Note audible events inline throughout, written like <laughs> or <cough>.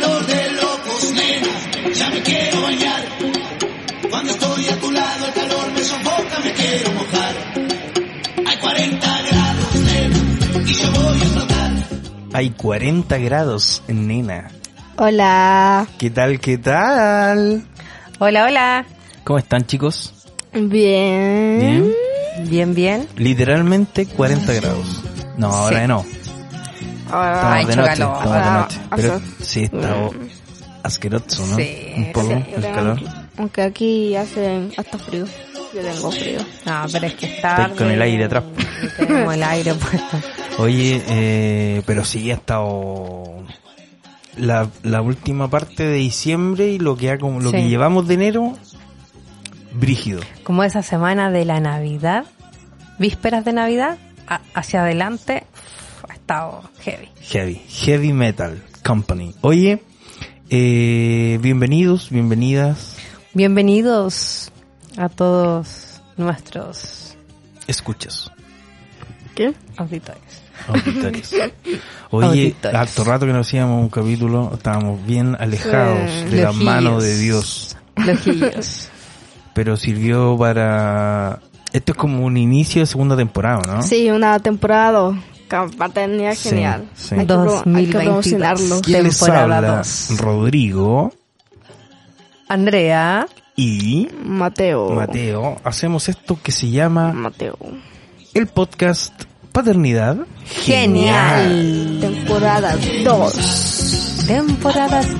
calor de locos, nena, ya me quiero bañar. Cuando estoy a tu lado el calor me sofoca, me quiero mojar. Hay 40 grados, nena, y yo voy a explotar. Hay 40 grados, nena. Hola. ¿Qué tal, qué tal? Hola, hola. ¿Cómo están, chicos? Bien. Bien. Bien, bien. Literalmente 40 grados. No, ahora Sí. no. Ay, Estamos de hecho noche, calor. estamos de Ah, noche. Pero hace- sí, está asqueroso, ¿no? Sí, Un poco sí, el calor. Aunque aquí hace hasta frío. Yo tengo frío. No, pero es que está. Estoy con el aire atrás. <laughs> Tenemos el aire puesto. Oye, eh, pero sí ha estado la, la última parte de diciembre y lo que ha como lo Sí. que llevamos de enero brígido. Como esa semana de la Navidad, vísperas de Navidad, a- hacia adelante, estado heavy. Heavy, Heavy Metal Company. Oye, eh, bienvenidos, bienvenidas, Bienvenidos a todos nuestros escuchas, ¿Qué? auditores. auditores. <laughs> Oye, Auditores. harto rato que no hacíamos un capítulo, estábamos bien alejados Sí. de la mano de Dios, Lojillos. <laughs> pero sirvió para... Esto es como un inicio de segunda temporada, ¿no? Sí, una temporada. Paternidad Sí, genial. sí. Hay que, pro- hay que 2022. promocionarlo. ¿Quién les Temporada habla? dos. Rodrigo Andrea, y Mateo. Mateo. Hacemos esto que se llama Mateo. el podcast Paternidad genial. Temporada 2. Temporada 2.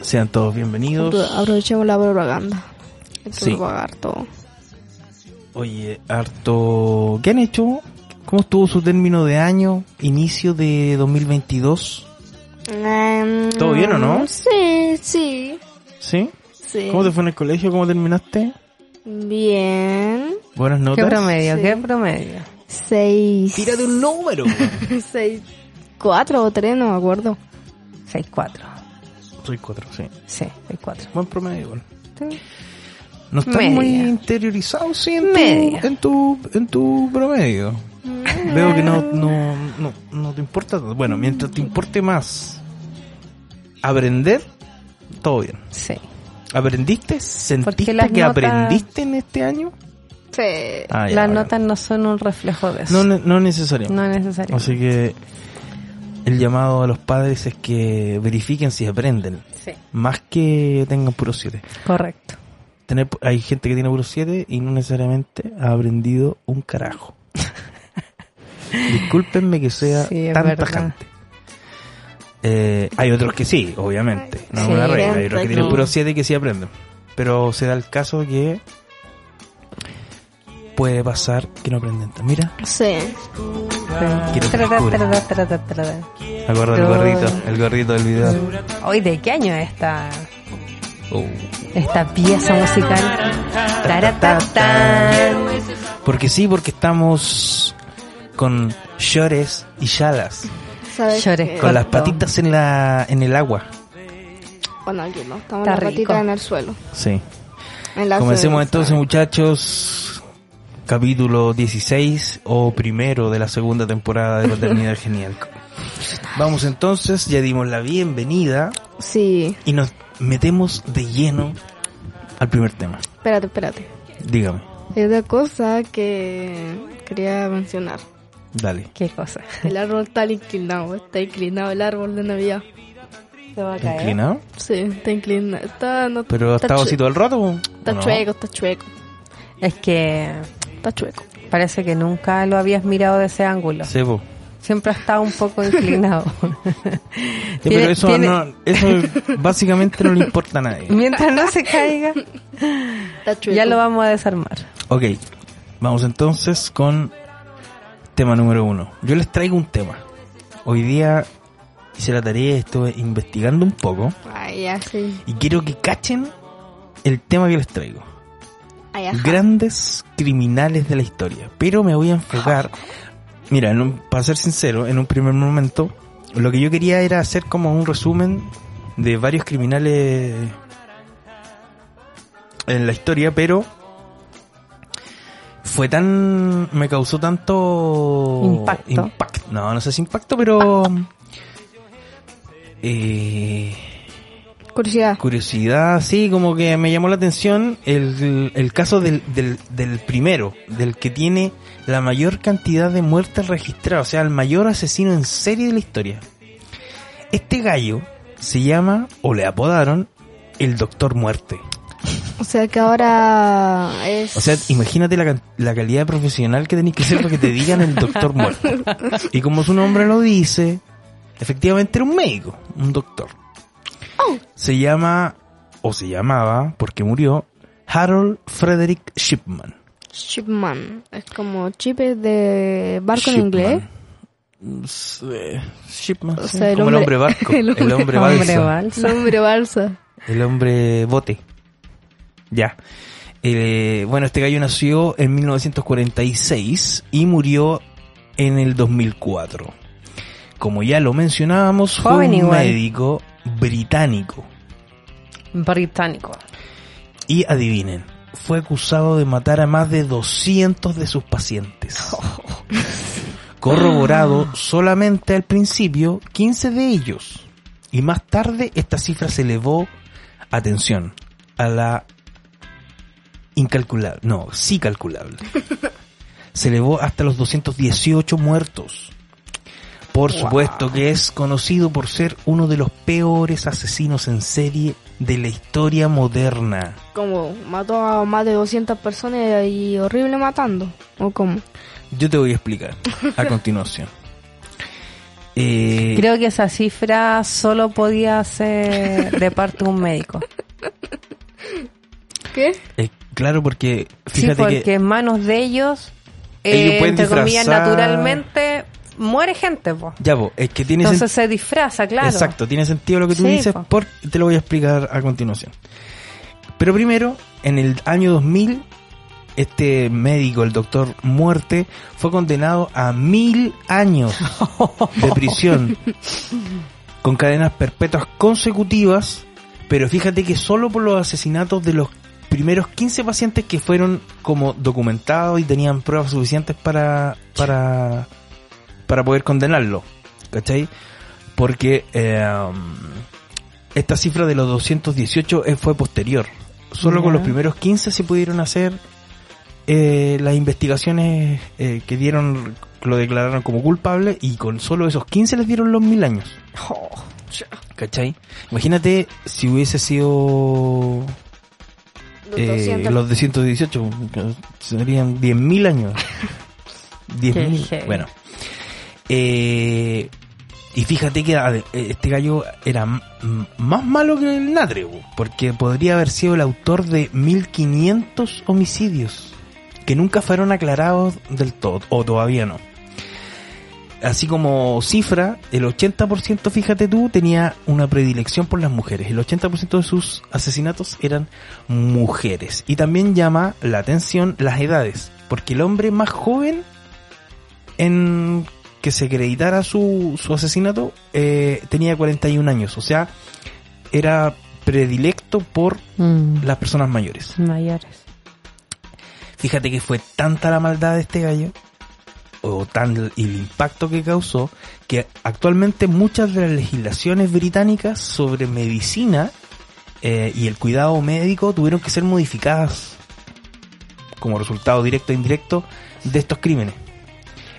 Sean todos bienvenidos. Aprovechemos la propaganda. Hay que Sí. todo. Oye, harto... ¿Qué han hecho? ¿Cómo estuvo su término de año? Inicio de 2022. Em, ¿Todo bien o no? Sí, sí. ¿Sí? Sí. ¿Cómo te fue en el colegio? ¿Cómo terminaste? Bien. Buenas ¿Qué notas. promedio? Sí. ¿Qué promedio? Seis. Tírate un número. <laughs> Seis. Cuatro o tres, no me acuerdo. 6-4. Soy cuatro, sí. Sí, 6-4. Buen promedio, bueno. Sí. No estás Media. muy interiorizado, sí, en tu, en tu, en tu promedio. Veo que no, no, no, no te importa. Bueno, mientras te importe más aprender, todo bien. Sí. ¿Aprendiste? ¿Sentiste que notas- aprendiste en este año? Sí. Ah, ya, Las notas no son un reflejo de eso. No, no necesariamente. No es necesario. Así que el llamado a los padres es que verifiquen si aprenden. Sí. Más que tengan puro 7. Correcto. Tener, hay gente que tiene puro 7 y no necesariamente ha aprendido un carajo. Discúlpenme que sea Sí, tan verdad. tajante. Eh, hay otros que sí, obviamente. No es Sí, una regla. Hay otros que sí. tienen puro 7 que sí aprenden. Pero se da el caso que puede pasar que no aprenden. Mira, Sí. Tarara, tarara. acuerdo gorrito, el gorrito del video. Hoy, ¿de qué año es esta, Oh. esta pieza musical? Porque sí, porque estamos con llores y yalas. ¿Sabes Llores? Con las patitas en la en el agua. Bueno, aquí no. Estamos Está la rico. patita en el suelo. Sí. En la Comencemos entonces, muchachos. Capítulo 16 o primero de la segunda temporada de Paternidad <laughs> Genial. Vamos entonces, ya dimos la bienvenida Sí. y nos metemos de lleno al primer tema. Espérate, espérate. Dígame, Hay otra cosa que quería mencionar. Dale. ¿Ququé cosa? El árbol está inclinado. Está inclinado el árbol de Navidad. ¿Se va a ¿Está inclinado? Sí, está inclinado. Está, no, Pero ha está así todo el rato. ¿o Está no? chueco, está chueco. Es que Está chueco. parece que nunca lo habías mirado de ese ángulo. Sí, po. Siempre ha estado un poco inclinado. <laughs> Sí, <laughs> pero eso, tiene- no, eso básicamente no le importa a nadie. <laughs> Mientras no se caiga, ya lo vamos a desarmar. Ok, vamos entonces con tema número uno. Yo les traigo un tema. Hoy día hice la tarea, estuve investigando un poco Ay, ya sí. y quiero que cachen el tema que les traigo. Ay. Grandes criminales de la historia. Pero me voy a enfocar, mira, en un- para ser sincero, en un primer momento, lo que yo quería era hacer como un resumen de varios criminales en la historia, pero fue tan, me causó tanto Impacto. impact- no, no sé si impacto, pero eh, Curiosidad. curiosidad, sí, como que me llamó la atención el, el caso del, del, del primero, del que tiene la mayor cantidad de muertes registradas, o sea, el mayor asesino en serie de la historia. Este gallo se llama, o le apodaron, el Doctor Muerte. O sea que ahora es... O sea, imagínate la, la calidad profesional que tenéis que ser para que te digan el Doctor Muerte. Y como su nombre lo dice, efectivamente era un médico, un doctor. Se llama, o se llamaba, porque murió, Harold Frederick Shipman. Shipman. Es como chip de barco en inglés. Eh, Shipman, O sí, sea, el como el hombre- hombre barco, <laughs> el el hombre, hombre- balsa, Hombre balsa. Nombre balsa. el hombre bote. Ya. Eh, bueno, este gallo nació en 1946 y murió en el 2004. Como ya lo mencionábamos, fue Joven un igual. médico británico. Británico. Y adivinen, fue acusado de matar a más de 200 de sus pacientes. <laughs> Corroborado solamente al principio 15 de ellos. Y más tarde esta cifra se elevó, atención, a la incalculable, no, sí calculable. <laughs> Se elevó hasta los 218 muertos. Por supuesto que es conocido por ser uno de los peores asesinos en serie de la historia moderna. Como mató a más de 200 personas y horrible matando. ¿O cómo? Yo te voy a explicar a <laughs> continuación. Eh, Creo que esa cifra solo podía ser de parte de un médico. <laughs> ¿Qué? eh, claro, porque Sí, fíjate porque que en manos de ellos, Ellos eh, entre comillas, naturalmente muere gente, po. ya vos, es que tiene Entonces se disfraza, claro. exacto, tiene sentido lo que tú Sí, dices, po. por, te lo voy a explicar a continuación. Pero primero, en el año 2000, este médico, el doctor Muerte, fue condenado a mil años de <laughs> prisión con cadenas perpetuas consecutivas, pero fíjate que solo por los asesinatos de los primeros 15 pacientes que fueron como documentados y tenían pruebas suficientes para para para poder condenarlo, ¿cachai? Porque eh, esta cifra de los 218 eh, fue posterior. Solo con los primeros 15 se pudieron hacer eh, las investigaciones eh, que dieron, lo declararon como culpable y con solo esos 15 les dieron los mil años. ¿Cachai? Imagínate si hubiese sido Los eh, 200. los de 118, que serían 10.000 años. <laughs> 10.000. heavy. Bueno. Eh, y fíjate que ade- este gallo era más malo que el Natre, porque podría haber sido el autor de 1500 homicidios que nunca fueron aclarados del todo, o todavía no. Así como cifra, el 80%, fíjate tú, tenía una predilección por las mujeres. El 80% de sus asesinatos eran mujeres. Y también llama la atención las edades, porque el hombre más joven en que se acreditara su, su asesinato eh, tenía 41 años, o sea, era predilecto por Mm, las personas mayores. mayores. Fíjate que fue tanta la maldad de este gallo, o tan el impacto que causó, que actualmente muchas de las legislaciones británicas sobre medicina eh, y el cuidado médico tuvieron que ser modificadas como resultado directo e indirecto de estos crímenes.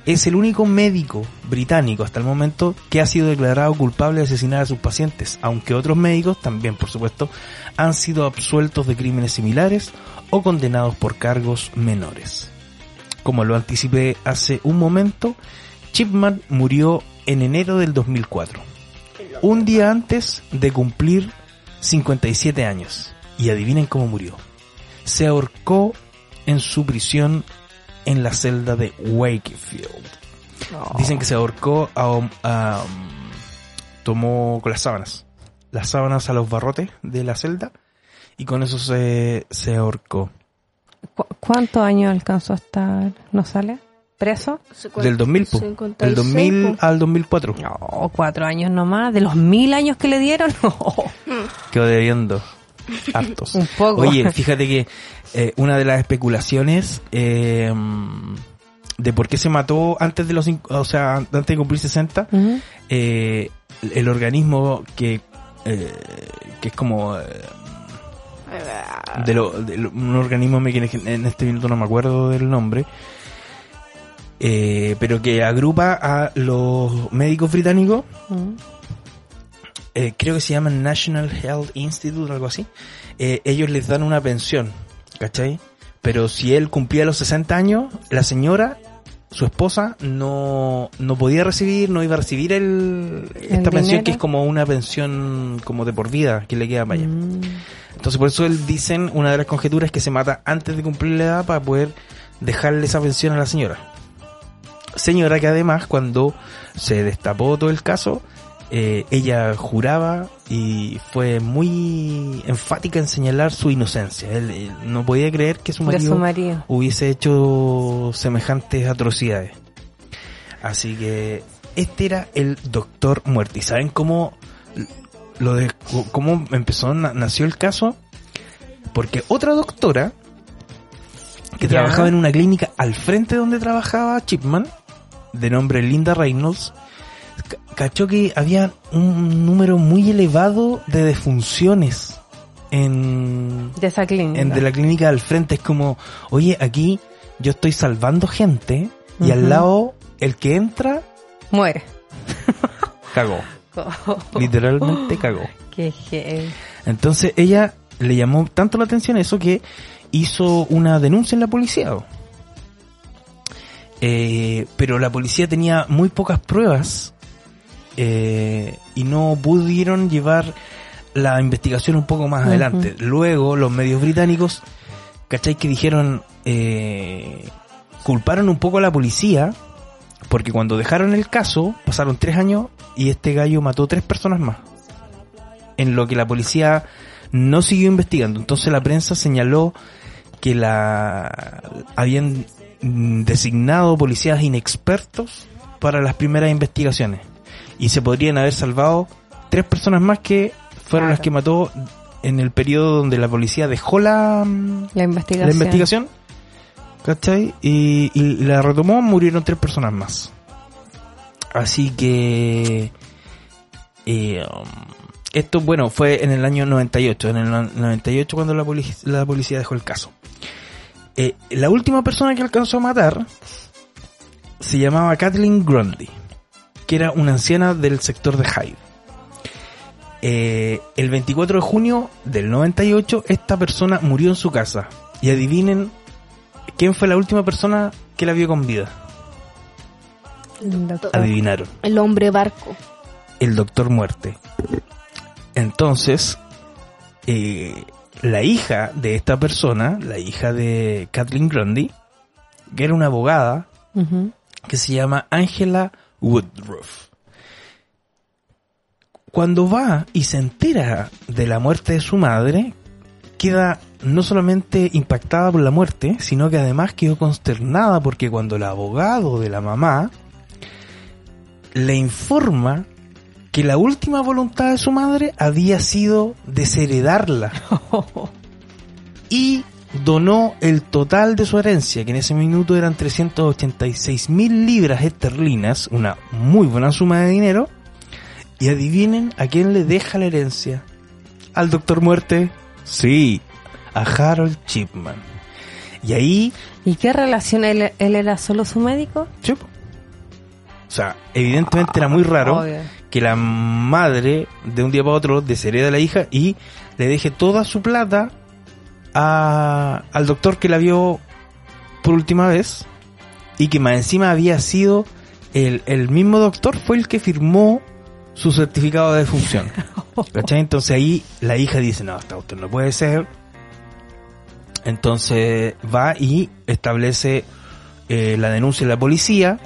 Es el único médico británico hasta el momento que ha sido declarado culpable de asesinar a sus pacientes, aunque otros médicos también, por supuesto, han sido absueltos de crímenes similares o condenados por cargos menores. Como lo anticipé hace un momento, Chipman murió en enero del 2004, un día antes de cumplir 57 años. Y adivinen cómo murió. Se ahorcó en su prisión en la celda de Wakefield. Dicen que se ahorcó a, a- tomó con las sábanas. Las sábanas a los barrotes de la celda y con eso se, se ahorcó. ¿Cu- ¿Cuántos años alcanzó a estar? ¿No sale? ¿Preso? Del 2000, po. 56, Del 2000 po. al 2004. No, cuatro años nomás. ¿De los mil años que le dieron? No. <laughs> Quedó debiendo. Hartos. <laughs> Un poco. Oye, fíjate que eh, una de las especulaciones eh, de por qué se mató antes de los, o sea, antes de cumplir 60, Ujú. eh, el organismo que, eh, que es como eh, de un organismo que en este minuto no me acuerdo del nombre, eh, pero que agrupa a los médicos británicos eh, creo que se llaman National Health Institute o algo así, eh, ellos les dan una pensión, ¿cachai? Pero si él cumplía los 60 años, la señora, su esposa, no, no podía recibir, no iba a recibir el, esta pensión que es como una pensión como de por vida que le queda para allá. Mm. Entonces por eso él dicen, una de las conjeturas es que se mata antes de cumplir la edad para poder dejarle esa pensión a la señora. Señora que además cuando se destapó todo el caso, eh, ella juraba y fue muy enfática en señalar su inocencia. Él, él no podía creer que su marido su marido. hubiese hecho semejantes atrocidades. Así que este era el Doctor Muerte. ¿Y saben cómo lo de cómo empezó na- nació el caso? Porque otra doctora que trabajaba en una clínica al frente donde trabajaba Chipman, de nombre Linda Reynolds, cachó que había un número muy elevado de defunciones en De esa clínica. en de la clínica al frente es como, oye, aquí yo estoy salvando gente y al lado el que entra Muere. cagó, <laughs> literalmente cagó. <gasps> Qué. Entonces ella le llamó tanto la atención eso que hizo una denuncia en la policía. Eh, pero la policía tenía muy pocas pruebas eh, y no pudieron llevar la investigación un poco más adelante. Luego los medios británicos, ¿cachai? Que dijeron, eh, culparon un poco a la policía porque cuando dejaron el caso pasaron tres años y este gallo mató tres personas más en lo que la policía no siguió investigando. Entonces la prensa señaló que la habían designado policías inexpertos para las primeras investigaciones y se podrían haber salvado tres personas más que fueron Claro. las que mató en el periodo donde la policía dejó la, mm, La investigación. la investigación. ¿Cachai? Y, y la retomó, murieron tres personas más. Así que... eh, um, esto, bueno, fue en el año 98. En el no- 98 cuando la, poli- la policía dejó el caso. Eh, la última persona que alcanzó a matar se llamaba Kathleen Grundy, que era una anciana del sector de Hyde. Eh, el 24 de junio del 98, esta persona murió en su casa. Y adivinen quién fue la última persona que la vio con vida. Doctor. Adivinaron. El hombre barco. el Doctor Muerte. Entonces, eh, la hija de esta persona, la hija de Kathleen Grundy, que era una abogada que se llama Angela Woodruff. Cuando va y se entera de la muerte de su madre, queda no solamente impactada por la muerte, sino que además quedó consternada porque cuando el abogado de la mamá le informa que la última voluntad de su madre había sido desheredarla <laughs> y donó el total de su herencia, que en ese minuto eran 386 mil libras esterlinas, una muy buena suma de dinero, y adivinen a quién le deja la herencia. ¿Al Doctor Muerte? Sí, a Harold Chipman. Y ahí ¿Y qué relación? ¿Él, él era solo su médico? Sí. O sea, evidentemente era muy raro Obvio. que la madre de un día para otro deshereda a la hija y le deje toda su plata a, al doctor que la vio por última vez y que más encima había sido el, el mismo doctor fue el que firmó su certificado de defunción. <laughs> ¿Cachai? Entonces ahí la hija dice, no, esta cuestión no puede ser. Entonces va y establece eh, la denuncia en la policía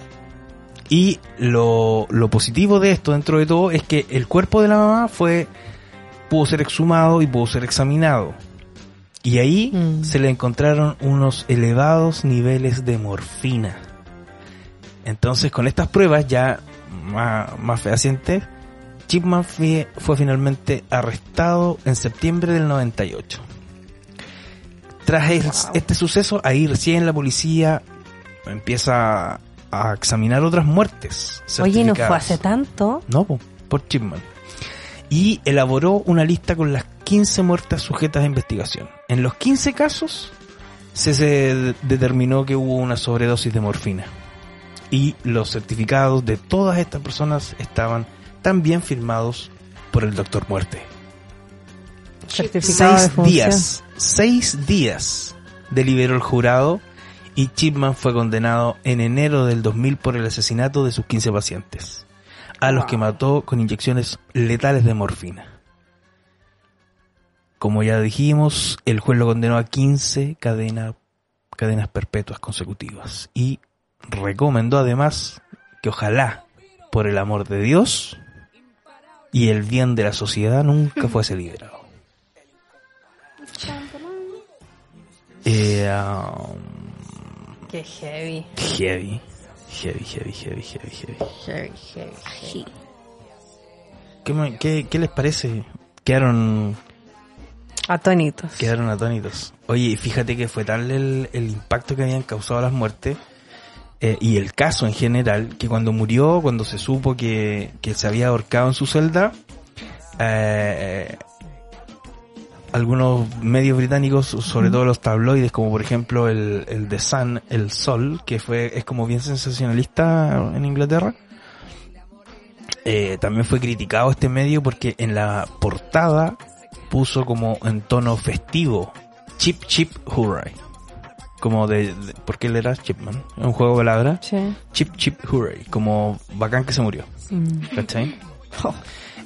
y lo, lo positivo de esto dentro de todo es que el cuerpo de la mamá fue pudo ser exhumado y pudo ser examinado. Y ahí Mm. se le encontraron unos elevados niveles de morfina. Entonces, con estas pruebas ya más, más fehacientes, Chipman fue, fue finalmente arrestado en septiembre del 98. Tras el- este suceso, ahí recién la policía empieza a examinar otras muertes. Oye, no fue hace tanto. No, po, por Chipman. Y elaboró una lista con las 15 muertas sujetas a investigación. En los 15 casos se, se de- determinó que hubo una sobredosis de morfina. Y los certificados de todas estas personas estaban también firmados por el doctor Muerte. Certificado Seis días, seis días deliberó el jurado y Chipman fue condenado en enero del 2000 por el asesinato de sus 15 pacientes, a los que mató con inyecciones letales de morfina. Como ya dijimos, el juez lo condenó a 15 cadena- cadenas perpetuas consecutivas y recomendó además que ojalá, por el amor de Dios y el bien de la sociedad, nunca <laughs> fuese liberado. Eh, um, Qué heavy. heavy, heavy, heavy, heavy, heavy, heavy. Heavy, heavy, heavy. ¿Qué, me- qué- qué les parece? Quedaron, Atónitos. quedaron atónitos. Oye, fíjate que fue tal el, el impacto que habían causado las muertes eh, y el caso en general, que cuando murió, cuando se supo que, que se había ahorcado en su celda, eh, algunos medios británicos, sobre todo los tabloides, como por ejemplo el, el The Sun, El Sol, que fue, es como bien sensacionalista en Inglaterra, eh, también fue criticado este medio porque en la portada puso como en tono festivo, Chip Chip Hooray. Como de, de- porque él era Chipman, un juego de palabras, Sí. Chip Chip Hooray, como bacán que se murió. Mm. ¿Cachai? <laughs>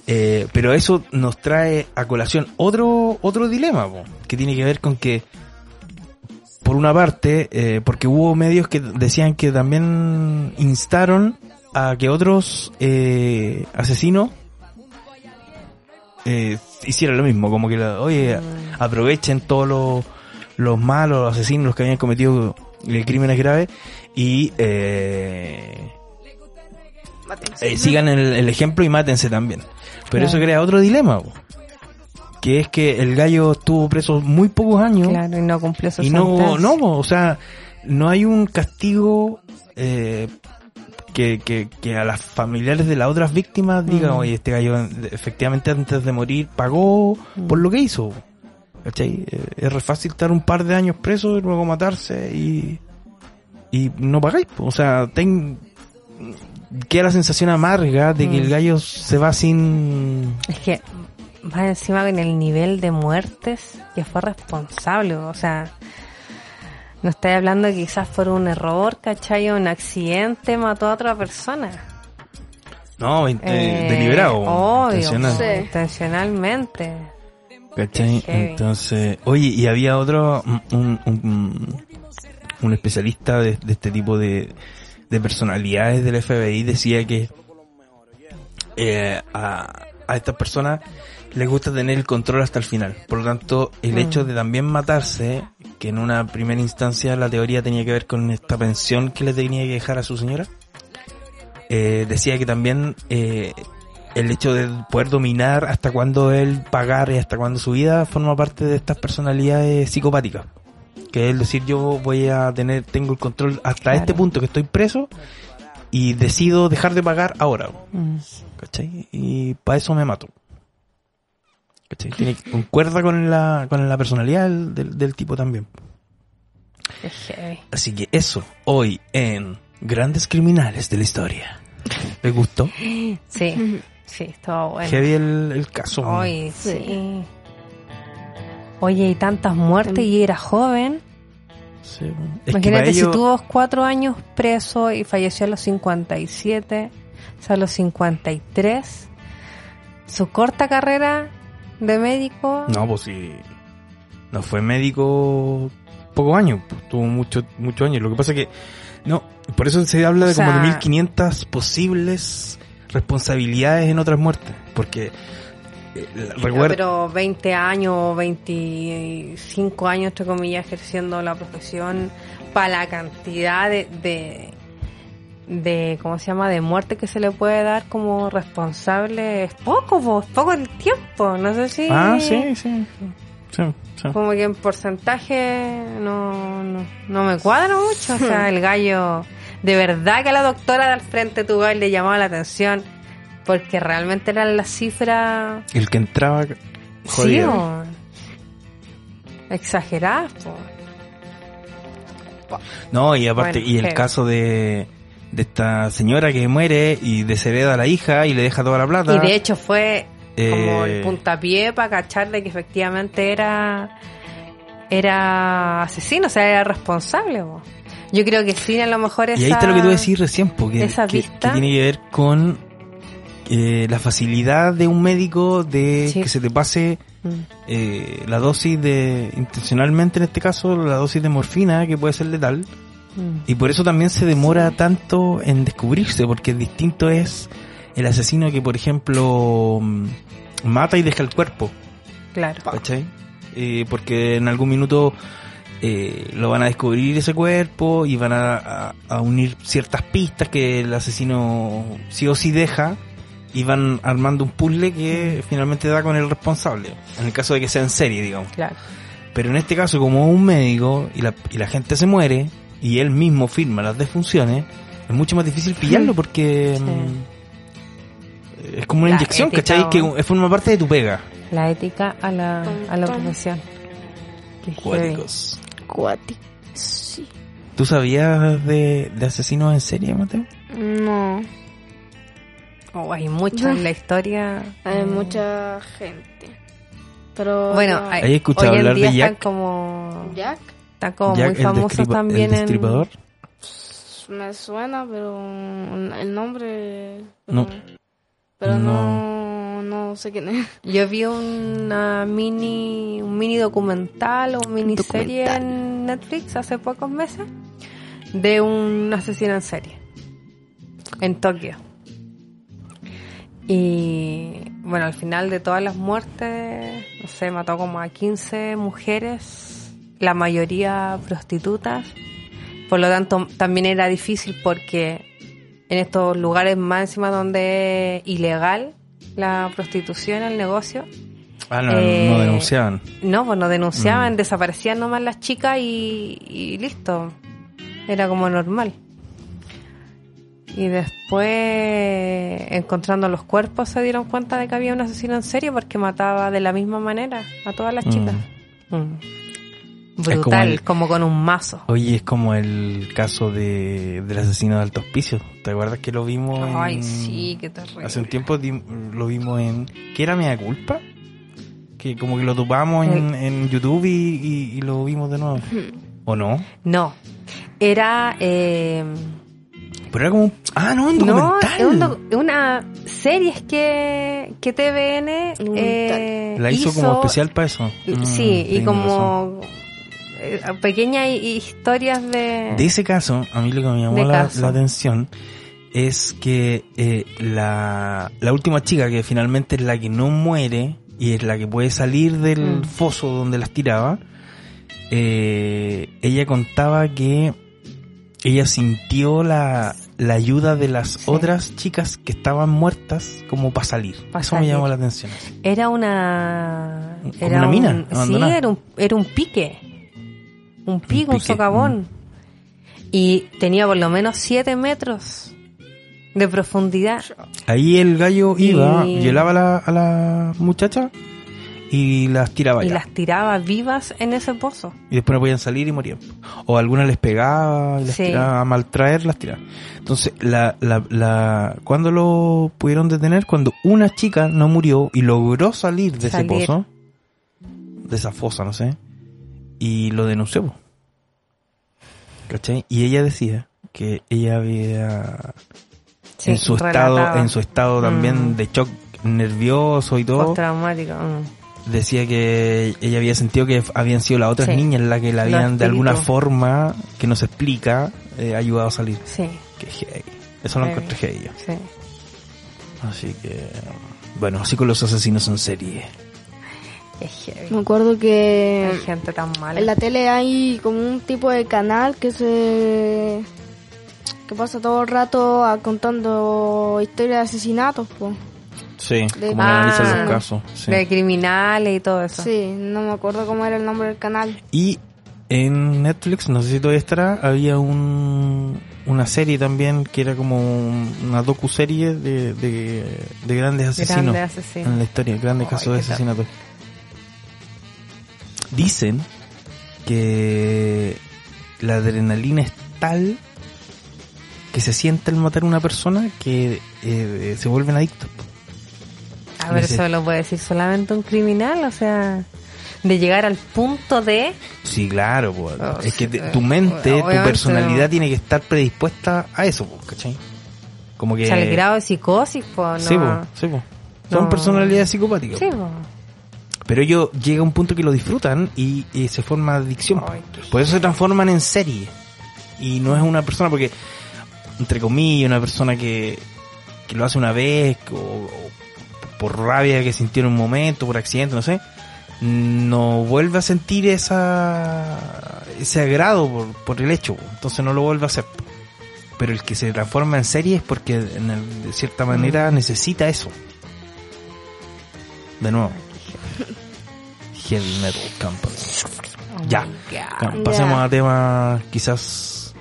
Eh, pero eso nos trae a colación otro, otro dilema, po, que tiene que ver con que, por una parte, eh, porque hubo medios que decían que también instaron a que otros eh, asesinos eh, hicieran lo mismo, como que, la- oye, aprovechen todos los, los malos, los asesinos, los que habían cometido eh, crímenes graves y eh, eh, sigan el, el ejemplo y mátense también. Pero eso crea otro dilema, que es que el gallo estuvo preso muy pocos años Claro, y no cumplió su y no, no, o sea, no hay un castigo eh, que, que, que a las familiares de las otras víctimas digan, Mm. oye, este gallo efectivamente antes de morir pagó Mm. por lo que hizo. ¿Cachai? Eh, Es re fácil estar un par de años preso y luego matarse y, y no pagáis. O sea, ten, queda la sensación amarga de que Mm. el gallo se va sin... Es que más encima con el nivel de muertes que fue responsable, o sea, no estoy hablando de que quizás por un error, ¿cachai? Un accidente mató a otra persona. No, eh, deliberado. obvio, intencional. Sí. intencionalmente. ¿Cachai? Entonces, oye, y había otro, un, un, un especialista de, de este tipo de, de personalidades del FBI decía que eh, a, a estas personas les gusta tener el control hasta el final. Por lo tanto, el Mm. hecho de también matarse, que en una primera instancia la teoría tenía que ver con esta pensión que le tenía que dejar a su señora, eh, decía que también eh, el hecho de poder dominar hasta cuándo él pagar y hasta cuándo su vida forma parte de estas personalidades psicopáticas. Que es decir, yo voy a tener, tengo el control hasta Claro. este punto que estoy preso y decido dejar de pagar ahora. Mm. ¿Cachai? Y para eso me mato. ¿Cachai? Tiene, concuerda con la, con la personalidad del, del, del tipo también. Así que eso, hoy en Grandes Criminales de la Historia. ¿Les gustó? Sí, sí, estuvo bueno. Heavy el, el caso. Oye, sí. Oye, y tantas muertes y era joven. Sí, Imagínate, si tuvo cuatro años preso y falleció a los 57, o sea, a los 53, su corta carrera de médico, No, pues sí. No fue médico pocos años, pues, tuvo muchos muchos años. Lo que pasa es que, no, por eso se habla de O sea- como de 1500 posibles responsabilidades en otras muertes, porque eh, recuerda, Pero 20 años o 25 años, entre comillas, ejerciendo la profesión para la cantidad de, de, de, ¿cómo se llama?, de muerte que se le puede dar como responsable, es poco, po, es poco el tiempo. No sé si... ah, sí, sí, sí, sí. Como que en porcentaje no, no, no me cuadra mucho. O sea, <laughs> el gallo, de verdad que a la doctora del frente tuvo le llamaba la atención porque realmente eran las cifras El que entraba, jodido. exageradas. No, y aparte, Bueno, y el caso de, de esta señora que muere y deshereda a la hija y le deja toda la plata. Y de hecho fue como Eh, el puntapié para cachar de que efectivamente era era asesino, o sea, era responsable. po. Yo creo que sí, a lo mejor esa... Y ahí está lo que tú decís recién, porque esa que, vista- que tiene que ver con eh, la facilidad de un médico de Sí. que se te pase Mm. eh, la dosis de, intencionalmente en este caso, la dosis de morfina que puede ser letal. Mm. Y por eso también se demora tanto en descubrirse, porque distinto es el asesino que, por ejemplo, mm, mata y deja el cuerpo. Claro. ¿cachai? Eh, porque en algún minuto eh, lo van a descubrir ese cuerpo y van a, a- a unir ciertas pistas que el asesino sí o sí deja y van armando un puzzle que finalmente da con el responsable, en el caso de que sea en serie, digamos. Claro. Pero en este caso, como un médico y la, y la gente se muere y él mismo firma las defunciones, es mucho más difícil pillarlo porque Sí. mm, es como una La inyección, ética, ¿cachai? Que forma parte de tu pega. La ética a la, a la profesión. Cuáticos. Cuático. Sí. ¿Tú sabías de, de asesinos en serie, Mateo? No. Oh, hay mucho en la historia. Hay Mm. mucha gente. Pero. Bueno, no. hay- ¿Has escuchado hoy en hablar día de están Jack? como, Jack están como Jack, muy el famosos también el destripador. me suena, pero el nombre. No. Pero No. no, no sé quién es. <laughs> Yo vi una mini, un mini documental o miniserie Documental. en Netflix hace pocos meses de un asesino en serie en Tokio. Y bueno, al final de todas las muertes, no sé, mató como a 15 mujeres, la mayoría prostitutas. Por lo tanto, también era difícil porque en estos lugares más encima donde es ilegal la prostitución, el negocio, Ah, no, Eh, no denunciaban. no, pues no denunciaban, Mm. desaparecían nomás las chicas y, y listo. Era como normal. Y después, encontrando los cuerpos, se dieron cuenta de que había un asesino en serie porque mataba de la misma manera a todas las Mm. chicas. Mm. Es Brutal, como como, el- con un mazo. Oye, es como el caso de, del asesino de Alto Hospicio. ¿Te acuerdas que lo vimos Ay, en- sí, qué terrible. Hace un tiempo lo vimos en... ¿Qué era Mea Culpa? Que como que lo topamos en, en YouTube y, y- y lo vimos de nuevo. ¿O no? No, era... Eh, Pero era como un... Ah, no, un No, documental. es un doc- una serie es que, que TVN eh, La hizo, como especial para eso. Mm, sí, y razón. Eh, pequeñas hi- historias de... De ese caso, a mí lo que me llamó la, atención es que eh, la, la última chica, que finalmente es la que no muere y es la que puede salir del Mm. foso donde las tiraba, eh, ella contaba que ella sintió la, la ayuda de las Sí. otras chicas que estaban muertas como para salir. Pa' Eso me llamó la atención. Era una... Era una un- mina Sí, era un, era un pique. Un pique, un, pique, socavón. Y tenía por lo menos 7 metros de profundidad. Ahí el gallo iba, Y- la, a la muchacha y las tiraba Y las tiraba vivas en ese pozo. y después no podían salir y morían. O algunas les pegaba y las Sí. tiraba a maltraer, las tiraba. Entonces, la, la, la, ¿cuándo lo pudieron detener? Cuando una chica no murió y logró salir de Salir. ese pozo, de esa fosa, no sé, y lo denunció. ¿Cachai? Y ella decía que ella había Sí, en su estado, en su estado también Mm. de shock nervioso y todo, Postraumático. mm. decía que ella había sentido que habían sido las otras Sí. niñas las que la habían de alguna forma, que no se explica, eh, ayudado a salir. Sí, Que heavy. Eso lo encontré yo. sí. Así que, bueno, así con los asesinos en serie. Es heavy. Me acuerdo que Hay gente tan mala. en la tele hay como un tipo de canal que se que pasa todo el rato contando historias de asesinatos, pues. Sí, De- como Ah, analizan los casos. sí. De criminales y todo eso. Sí, no me acuerdo cómo era el nombre del canal. Y en Netflix, no sé si todavía estará, había un, una serie también que era como un- una docu-serie de, de, de grandes asesinos. Grandes asesinos. En la historia, grandes Ay, casos de qué tal. Dicen que la adrenalina es tal que se siente al matar a una persona que eh, se vuelven adictos. A ver, Ese- eso lo puede decir solamente un criminal, o sea, de llegar al punto de... Sí, claro. Oh, es que te- tu mente, tu personalidad no. tiene que estar predispuesta a eso, ¿cachai? Como que... O sea, el grado de psicosis, pues, no. Sí, po, sí. Son No. personalidades psicopáticas. Sí, po. Pero ellos llega a un punto que lo disfrutan y, y se forma adicción. Ay, Por eso se transforman en serie. Y no es una persona porque, entre comillas, una persona que, que lo hace una vez o, o por rabia que sintió en un momento, por accidente, no sé, no vuelve a sentir esa ese agrado por, por el hecho. Entonces no lo vuelve a hacer. Pero el que se transforma en serie es porque en el- de cierta manera necesita eso. De nuevo. Heavy Metal Company. Oh Ya. Ya, Pasemos Ya. a temas quizás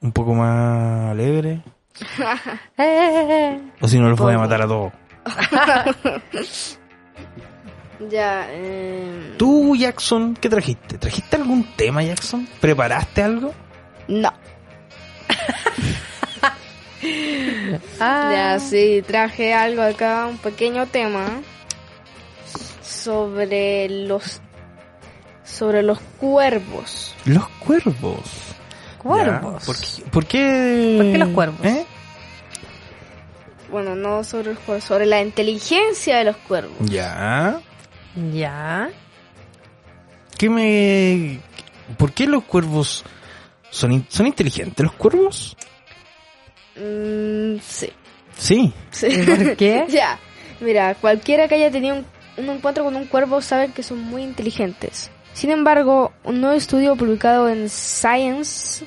un poco más alegres. <laughs> Eh, O si no los voy a matar a todos. <laughs> Ya, eh... Tú, Jackson, ¿qué trajiste? ¿Trajiste algún tema, Jackson? ¿Preparaste algo? No. ah, <laughs> Ya, sí, traje algo acá, un pequeño tema sobre los sobre los cuervos. Los cuervos. Cuervos. ¿Por qué? ¿Por qué, ¿Por qué los cuervos? ¿Eh? Bueno, no sobre los cuervos, sobre la inteligencia de los cuervos. Ya. Ya. ¿Qué me... ¿Por qué los cuervos son, in- son inteligentes? ¿Los cuervos? Mm, sí. Sí. sí. ¿Y por qué? <laughs> ya, mira, cualquiera que haya tenido un, un encuentro con un cuervo sabe que son muy inteligentes. Sin embargo, un nuevo estudio publicado en Science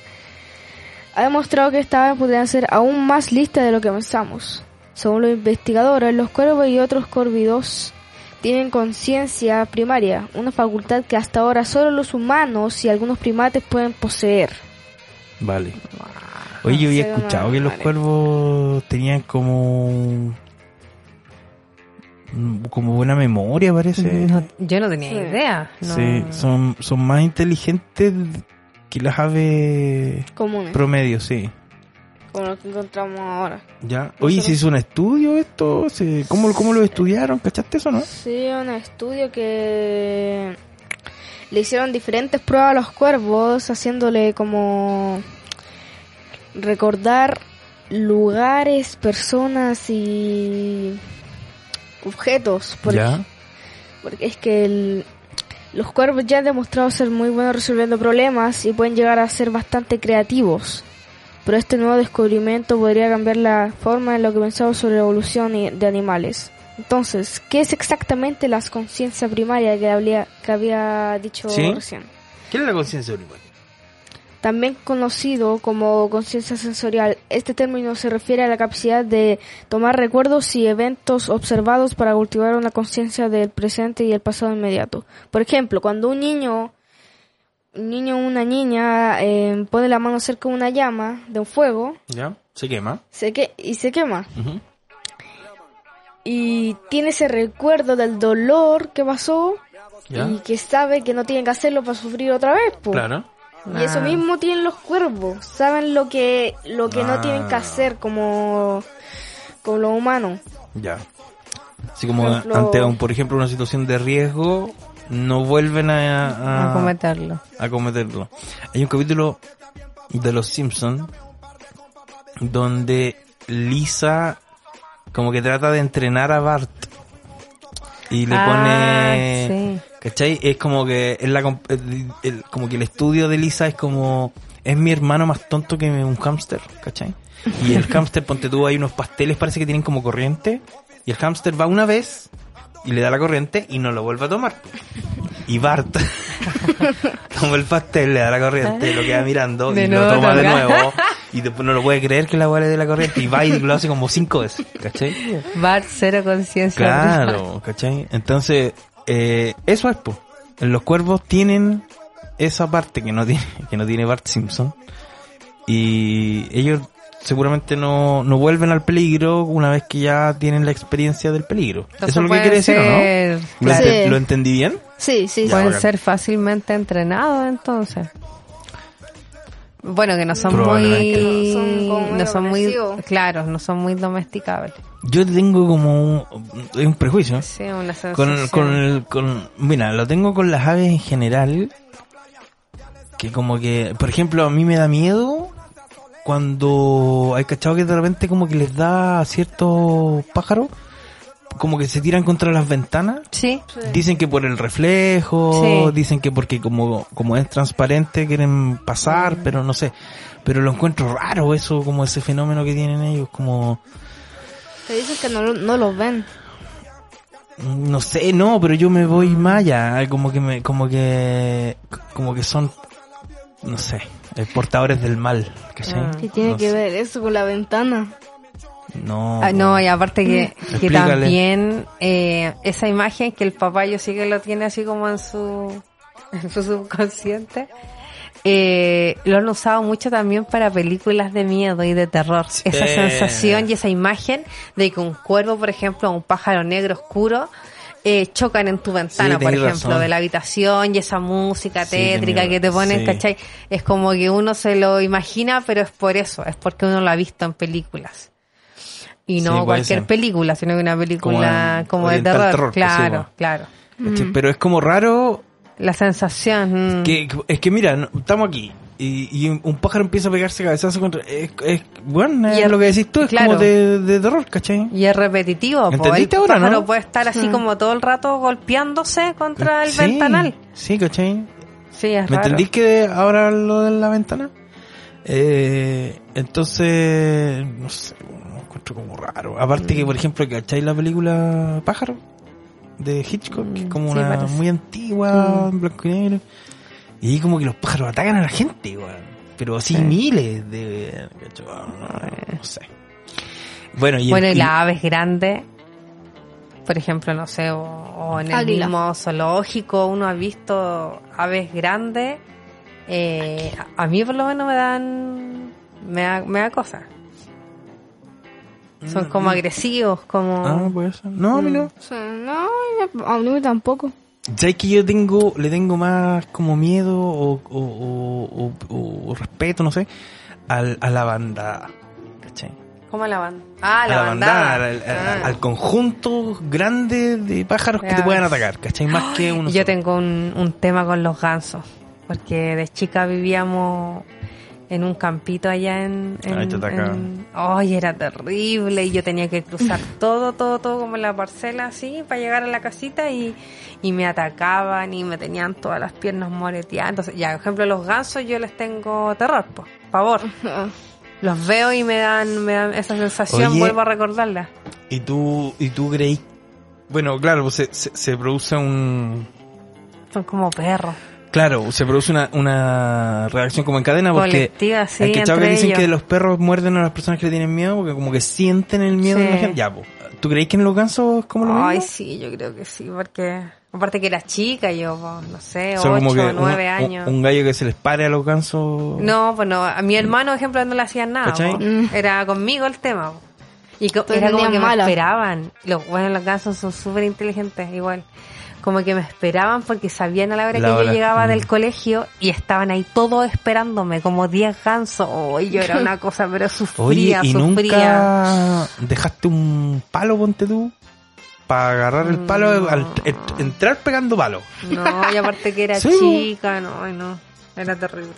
ha demostrado que esta vez podrían ser aún más listas de lo que pensamos. Según los investigadores, los cuervos y otros córvidos tienen conciencia primaria, una facultad que hasta ahora solo los humanos y algunos primates pueden poseer. Vale. Oye, yo había escuchado que los cuervos tenían como... Como buena memoria, parece. No, yo no tenía Sí. idea. No. Sí, son, son más inteligentes que las aves Comunes, promedio, sí. como lo que encontramos ahora. Ya. Oye, ¿se hizo un estudio esto? ¿Se- ¿Cómo, ¿Cómo lo estudiaron? ¿Cachaste eso, no? Sí, un estudio que le hicieron diferentes pruebas a los cuervos, haciéndole como recordar lugares, personas y objetos. Por Ya. Porque es que el- los cuervos ya han demostrado ser muy buenos resolviendo problemas y pueden llegar a ser bastante creativos. Pero este nuevo descubrimiento podría cambiar la forma en lo que pensamos sobre la evolución de animales. Entonces, ¿qué es exactamente la conciencia primaria que había, que había dicho ¿Sí? recién? ¿Qué es la conciencia primaria? También conocido como conciencia sensorial, este término se refiere a la capacidad de tomar recuerdos y eventos observados para cultivar una conciencia del presente y el pasado inmediato. Por ejemplo, cuando un niño, un niño o una niña eh, pone la mano cerca de una llama de un fuego Ya. Se quema. se que y se quema y tiene ese recuerdo del dolor que pasó Ya. y que sabe que no tiene que hacerlo para sufrir otra vez. po. Claro. Y eso Ah. mismo tienen los cuervos. Saben lo que lo que Ah. no tienen que hacer como como los humanos. Ya. Así como Por ejemplo- ante, un, por ejemplo, una situación de riesgo, no vuelven a, a, A cometerlo. a cometerlo. Hay un capítulo de Los Simpsons donde Lisa como que trata de entrenar a Bart Y le Ah, pone... sí. ¿Cachai? Es como que es la, comp- el, el- como que el estudio de Lisa es como es mi hermano más tonto que un hámster, ¿cachai? Y el hámster, ponte tú, hay unos pasteles parece que tienen como corriente y el hámster va una vez y le da la corriente y no lo vuelve a tomar. Y Bart <laughs> toma el pastel, le da la corriente, lo queda mirando De y lo toma de nuevo y después no lo puede creer que la weá le dé la corriente y va y lo hace como cinco veces, ¿cachai? Bart cero conciencia. Claro, ¿cachai? Entonces, eh, eso es, po. Los cuervos tienen esa parte que no <laughs> tiene, que no tiene Bart Simpson. Y ellos seguramente no, no vuelven al peligro una vez que ya tienen la experiencia del peligro. Entonces eso es lo que quiere decir, ¿o no? ¿Lo, entendí bien? Sí, sí. Pueden bacán. ser fácilmente entrenados entonces. Bueno, que no son muy... Que no son no son muy... agresivos. Claro, no son muy domesticables. Yo tengo como un, es un prejuicio. Sí, una sensación. Con, con, el- con, mira, lo tengo con las aves en general. Que como que, por ejemplo, a mí me da miedo cuando hay cachado que de repente como que les da a ciertos pájaros, como que se tiran contra las ventanas. Sí, Dicen que por el reflejo, Sí. dicen que porque como, como es transparente quieren pasar, pero no sé. Pero lo encuentro raro eso, como ese fenómeno que tienen ellos, como... Te dicen que no, no los ven. No sé, no, pero yo me voy más allá, como que me, como que, como que son, no sé, eh, portadores del mal, ¿cachai? Ah. ¿Qué tiene No que sé. ver eso con la ventana? No. Ah, no, y aparte que, que Explícale. también eh, esa imagen que el papá yo sí que lo tiene así como en su, <laughs> en su subconsciente, eh, lo han usado mucho también para películas de miedo y de terror. Esa sensación y esa imagen de que un cuervo, por ejemplo, o un pájaro negro oscuro, eh, chocan en tu ventana, Sí, por ejemplo, razón. de la habitación y esa música tétrica que te ponen. ¿cachai? Es como que uno se lo imagina, pero es por eso, es porque uno lo ha visto en películas. Y Sí, no puede cualquier ser. película, sino que una película Como como, de terror. terror, pues, sí, claro, claro. ¿cachai? Pero es como raro La sensación. mm, que, es que mira, estamos aquí y, y un, pájaro empieza a pegarse cabezazo contra, es, es bueno, es Y es- lo que decís tú, es claro. como de, de terror, ¿cachai? Y es repetitivo, el ¿Entendiste ahora, pájaro no? puede estar así como todo el rato golpeándose contra el Sí, ventanal. Sí, ¿cachai? Sí, es ¿Me raro. entendís que ahora lo de la ventana? Eh, entonces, no sé, encuentro como raro. Aparte Mm. que, por ejemplo, ¿cacháis la película Pájaro? De Hitchcock, que es como Mm, sí, una parece. Mm. muy antigua, en blanco y negro. Y ahí como que los pájaros atacan a la gente, weón. Pero así Sí. miles de... No, no sé. Bueno, y, Bueno, el- y y- las aves grandes, por ejemplo, no sé, o, o en el Águila. mismo zoológico uno ha visto aves grandes. eh, a a mí por lo menos me dan, me da, me da cosa. Son como agresivos, como... Mm. Ah. No, a mí no. No, a mí tampoco. ¿Sabes que yo tengo, le tengo más como miedo o, o, o, o- respeto, no sé, al, a la bandada? ¿Cachai? ¿Cómo la banda? Ah, a la, bandada. bandada, al, al- Ah. al conjunto grande de pájaros que te Ya. puedan atacar, ¿cachai? Más que uno Yo solo. tengo un, un tema con los gansos, porque de chica vivíamos en un campito allá en... en, Ahí te atacaban. en- Ay, era terrible y yo tenía que cruzar <clears throat> todo, todo, todo como en la parcela así para llegar a la casita y, y me atacaban y me tenían todas las piernas moreteadas. Entonces, ya, por ejemplo, los gansos yo les tengo terror, pues, pavor. Ah, Los veo y me dan, me dan esa sensación, Oye. vuelvo a recordarla. ¿Y tú, y tú creí? Bueno, claro, pues se, se, se produce un... Son como perros. Claro, se produce una, una reacción como en cadena porque... Colectiva, sí, hay que entre que dicen ellos. que los perros muerden a las personas que le tienen miedo porque como que sienten el miedo de la Sí. gente. Ya, pues. ¿Tú creéis que en los gansos es como lo Ay, mismo? sí, yo creo que sí, porque aparte que era chica, yo, no sé, Son como ocho, que nueve años. Un, gallo que se les pare a los gansos. No, pues no, a mi hermano, por ejemplo, no le hacían nada. Mm. era conmigo el tema. po. Y co- Entonces era como que me esperaban. Los, bueno, los gansos son súper inteligentes, igual. Como que me esperaban porque sabían a la hora La que hora, yo llegaba mm. del colegio y estaban ahí todos esperándome, como 10 gansos. Oh, y yo era una <laughs> cosa, pero Oye, sufría, ¿y sufría. nunca dejaste un palo, ponte tú? Para agarrar el palo, No. al en- entrar pegando palo. No, y aparte que era <laughs> Sí, chica, no, ay, no, era terrible.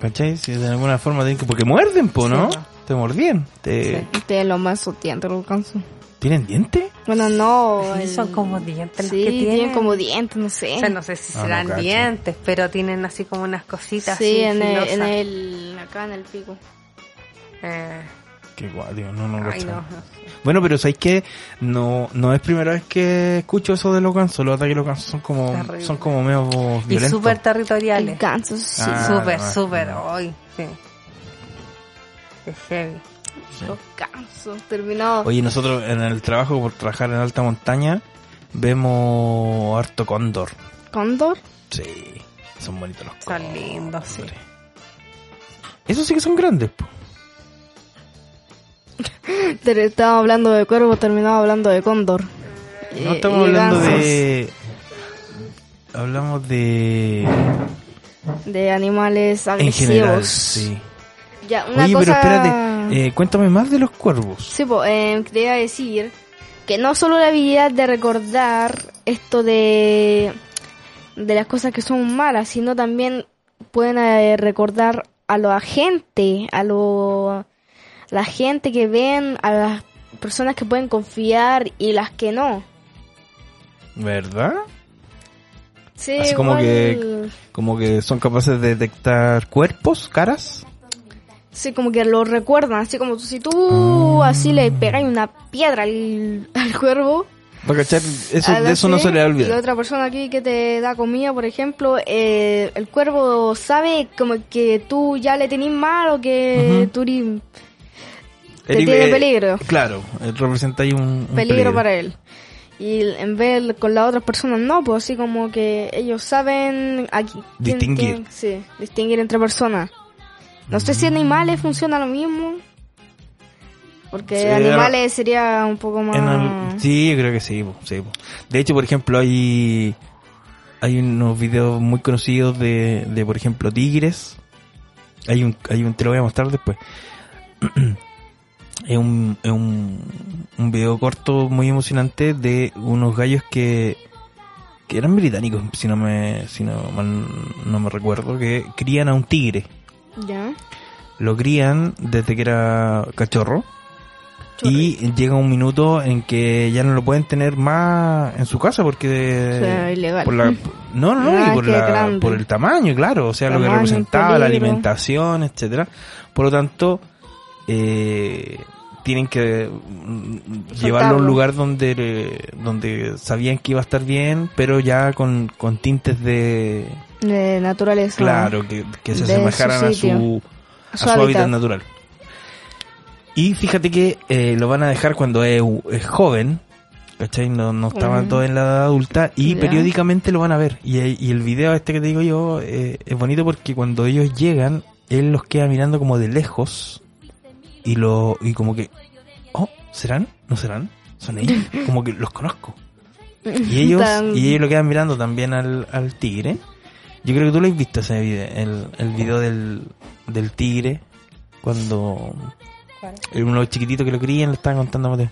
¿Cachai? Si de alguna forma tienen que... Porque muerden, po, ¿no? Sí. Te mordían. Te... Ustedes lo más odiantes los gansos. ¿Tienen dientes? Bueno, no. Sí, son como dientes los Sí, que tienen. tienen. como dientes, no sé. O sea, no sé si Ah, no serán cacho. dientes, pero tienen así como unas cositas sí, así en el, en el. Acá en el pico. Eh, Qué guay, tío, no, no lo ay, no, no. Bueno, pero ¿sabes qué? No, no es primera vez que escucho eso de los gansos. Los ataques de los gansos son como, Terrible. son como medio Y violentos. súper El territoriales. ganso, sí. Ah, súper, no, súper. no. Hoy, sí. Es heavy. Los gansos. Terminado. Oye, nosotros en el trabajo, por trabajar en alta montaña, vemos harto cóndor. Cóndor. Sí, son bonitos los cóndores. lindos, sí. Esos sí que son grandes, po. <laughs> Estábamos hablando de cuervo, terminamos hablando de cóndor. No Eh, estamos hablando de... Hablamos de... De animales En agresivos. general, sí. Ya, una Oye, cosa... pero espérate, eh, cuéntame más de los cuervos. Sí, pues, eh, quería decir que no solo la habilidad de recordar esto de, de las cosas que son malas, sino también pueden eh, recordar a la gente, a lo, la gente que ven, a las personas que pueden confiar y las que no. ¿Verdad? Sí, Así como que- igual- Como que son capaces de detectar cuerpos, caras. Sí, como que lo recuerdan, así como si tú Ah. así le pegas una piedra al, <laughs> al cuervo. Cachar, eso, de eso no se le va a Y otra persona aquí que te da comida, por ejemplo, eh, el cuervo sabe como que tú ya le tenés mal o que Ujú. tú eres Eric, tiene eh, peligro. Claro, eh, representa ahí un, un peligro, para él. Y en vez con las otras personas no, pues así como que ellos saben aquí quién- Distinguir. quién- sí, distinguir entre personas. No sé si animales funciona lo mismo. Porque Sí, animales sería un poco más... Sí, yo creo que sí, sí. De hecho, por ejemplo, hay hay unos videos muy conocidos de, de por ejemplo, tigres. Hay un, hay un, te lo voy a mostrar después. <clears throat> es un, es un, un video corto muy emocionante de unos gallos que, que eran británicos, si no me, si no mal no me recuerdo, que crían a un tigre. Ya. Lo crían desde que era cachorro. Y llega un minuto en que ya no lo pueden tener más en su casa porque... O sea, ilegal. por la- <laughs> no, no, no, Ah, y por, la- el tamaño, claro, o sea, lo que representaba, la alimentación, etcétera Por lo tanto, eh, tienen que mm, llevarlo a un lugar donde, donde sabían que iba a estar bien, pero ya con, con tintes de... De naturaleza. Claro, que, que se asemejaran su a su, a a su hábitat natural. Y fíjate que eh, lo van a dejar cuando es, es joven, ¿cachai? No, no estaba todo en la edad adulta y periódicamente lo van a ver. Y, y el video este que te digo yo eh, es bonito porque cuando ellos llegan, él los queda mirando como de lejos y lo y como que, oh, ¿serán? ¿No serán? ¿Son ellos? <laughs> Como que los conozco. <laughs> Y ellos, y ellos lo quedan mirando también al, al tigre. Yo creo que tú lo has visto ese video, el, el video del, del tigre, cuando ¿Cuál? uno chiquitito que lo crían, lo estaban contando a Mateo.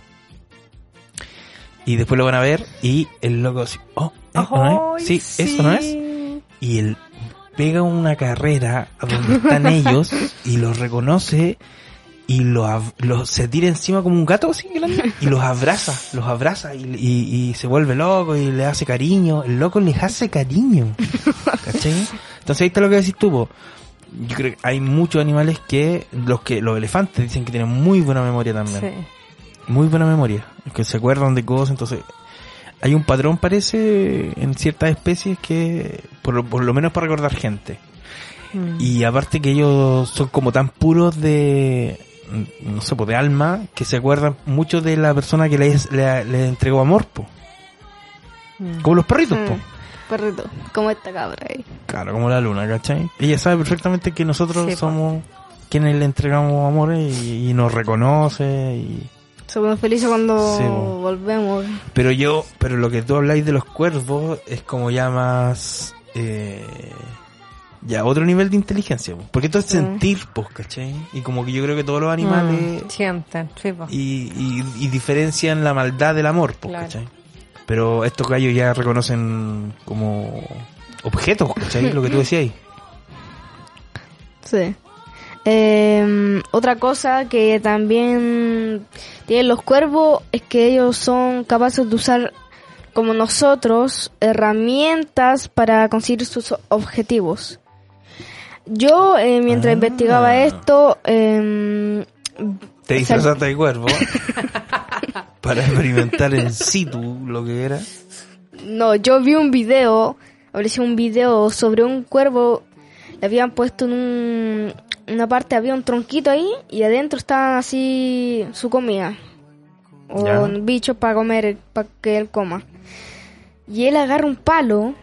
Y después lo van a ver y el loco así, oh, ¿eh? ¿no es? Ay, Sí, eso no es. Y él pega una carrera a donde están ellos y los reconoce y lo, ab- lo- se tira encima como un gato así grande y los abraza, los abraza y, y- y se vuelve loco y le hace cariño. El loco les hace cariño. ¿Cachai? Entonces ahí está lo que decís tú, po. Yo creo que hay muchos animales que, los que, los elefantes dicen que tienen muy buena memoria también. Sí. Muy buena memoria. Que se acuerdan de cosas, entonces hay un patrón parece en ciertas especies que, por, lo- por lo menos para recordar gente. Mm. Y aparte que ellos son como tan puros de, no sé, pues de alma, que se acuerdan mucho de la persona que les, le, le entregó amor, po. Mm. Como los perritos, po. Mm, perrito, como esta cabra ahí. Claro, como la luna, ¿cachai? Ella sabe perfectamente que nosotros Sí, po. somos quienes le entregamos amor y, y nos reconoce y... Somos felices cuando Sí, po. volvemos. Pero yo, pero lo que tú habláis de los cuervos es como ya más... Eh, ya otro nivel de inteligencia, po. porque esto es Sí. sentir, pues, ¿cachai? Y como que yo creo que todos los animales... Mm, sienten, sí, po. y, y, y diferencian la maldad del amor, po, Claro. ¿cachai? Pero estos gallos ya reconocen como objetos, ¿cachai? Lo que tú decías ahí. Sí. Eh, otra cosa que también tienen los cuervos es que ellos son capaces de usar, como nosotros, herramientas para conseguir sus objetivos. Yo, eh, mientras Ah. investigaba esto, eh, Te disfrazaste de cuervo <laughs> para experimentar en situ lo que era. No, yo vi un video, apareció un video sobre un cuervo, le habían puesto en un, una parte, había un tronquito ahí y adentro estaba así su comida. O Ya. bichos para comer, para que él coma. Y él agarra un palo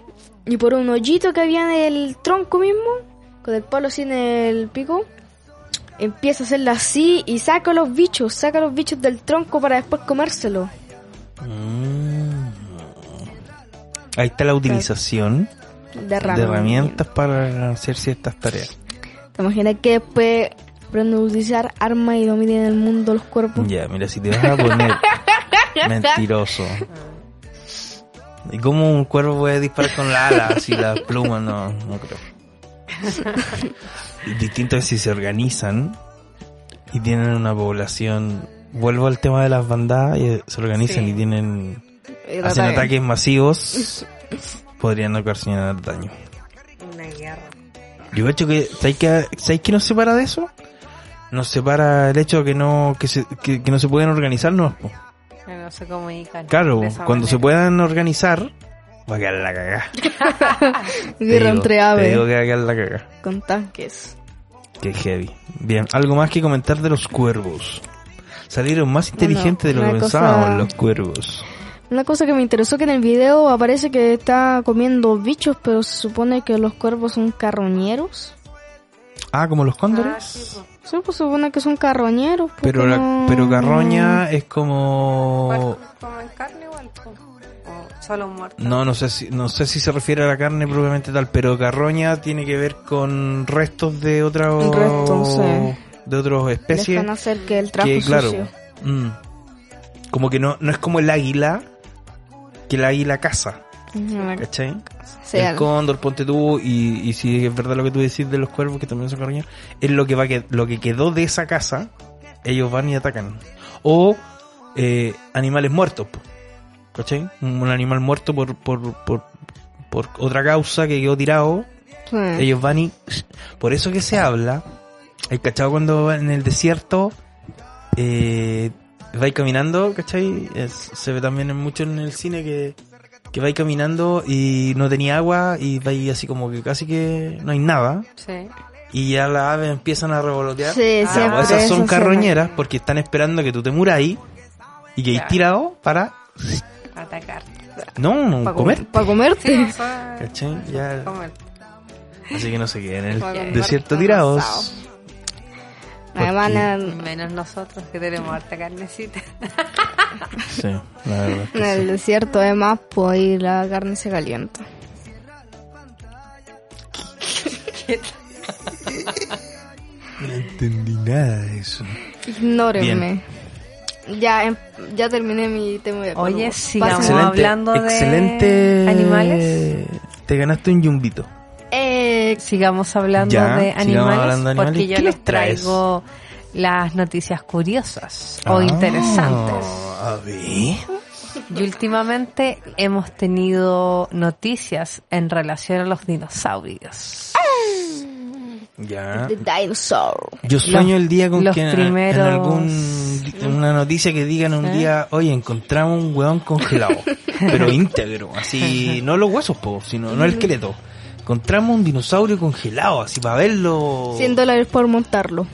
y por un hoyito que había en el tronco mismo, con el palo en el pico, empieza a hacerlo así y saca los bichos, saca los bichos del tronco para después comérselo. Mm. Ahí está la utilización De de herramientas. para hacer ciertas tareas. ¿Te imaginas que después aprenden a utilizar armas y dominen el mundo los cuerpos? Ya, mira, si te vas a poner <laughs> mentiroso. ¿Y cómo un cuervo puede disparar con la ala, así las plumas? No, no creo. <laughs> Distinto es si se organizan y tienen una población. Vuelvo al tema de las bandadas y se organizan Sí. y tienen. Eh, hacen ataque. ataques masivos. Podrían ocasionar daño. Una guerra. Yo hecho que, ¿sabéis que, ¿sabéis qué nos separa de eso? Nos separa el hecho que no, que se, que, que no se pueden organizar, no. Que no se comunican. Claro, de cuando se puedan organizar, va a quedar la cagada. Guerra <laughs> entre Te aves digo que va a quedar la cagada. con tanques. Qué heavy. Bien, algo más que comentar de los cuervos. Salieron más inteligentes de lo que cosa- pensábamos los cuervos. Una cosa que me interesó que en el video aparece que está comiendo bichos, pero se supone que los cuervos son carroñeros. Ah, como los Ah, cóndores. sí, po. Sí, pues se supone que son carroñeros. ¿por pero la, no? pero carroña es como ¿Cuál- ¿Comen carne igual? po? ¿O solo muerto? no no sé si no sé si se refiere a la carne propiamente tal, pero carroña tiene que ver con restos de sí. de otras especies hacer que el trapo que claro, sucio. mm, como que no no es como el águila que el águila caza, ¿cachai? sí, el cóndor, ponte tú, y, y si es verdad lo que tú decís de los cuervos, que también son carroñeros, es lo que va que, lo que quedó de esa casa, ellos van y atacan. O eh, animales muertos, ¿cachai? Un, animal muerto por, por, por, por otra causa que quedó tirado, Sí. ellos van y... Por eso que se habla, el cachado cuando va en el desierto, eh, vais caminando, ¿cachai? Es- se ve también mucho en el cine que, que vais caminando y no tenía agua y vais así como que casi que no hay nada Sí. y ya las aves empiezan a revolotear. Sí, Ya, siempre esas son carroñeras porque están esperando que tú te muras ahí y que hay tirado para... Atacar. No, no, Para comer. Para comerte. Sí, o sea, ¿Cachai? Ya, comer. así que no se queden en el desierto tirados. asado. Además, Menos nosotros que tenemos harta carnecita. Sí, la verdad. es que en el sí. desierto, además, pues ahí la carne se calienta. No entendí nada de eso. Ignórenme. Ya, em- ya terminé mi tema de Oye, sigamos hablando de excelente. animales. Te ganaste un yumbito. Eh, Sigamos hablando Ya, de animales, hablando de porque yo ¿Qué les traes? traigo las noticias curiosas o Ah, interesantes. A ver. Y últimamente hemos tenido noticias en relación a los dinosaurios. Ya. The Dinosaur. Yo sueño el día con que en- primeros- en algún en una noticia que digan un ¿Eh? día, oye, encontramos un hueón congelado, <laughs> pero íntegro, así, no los huesos, po, sino no el esqueleto. Encontramos un dinosaurio congelado, así para verlo. 100 dólares por montarlo.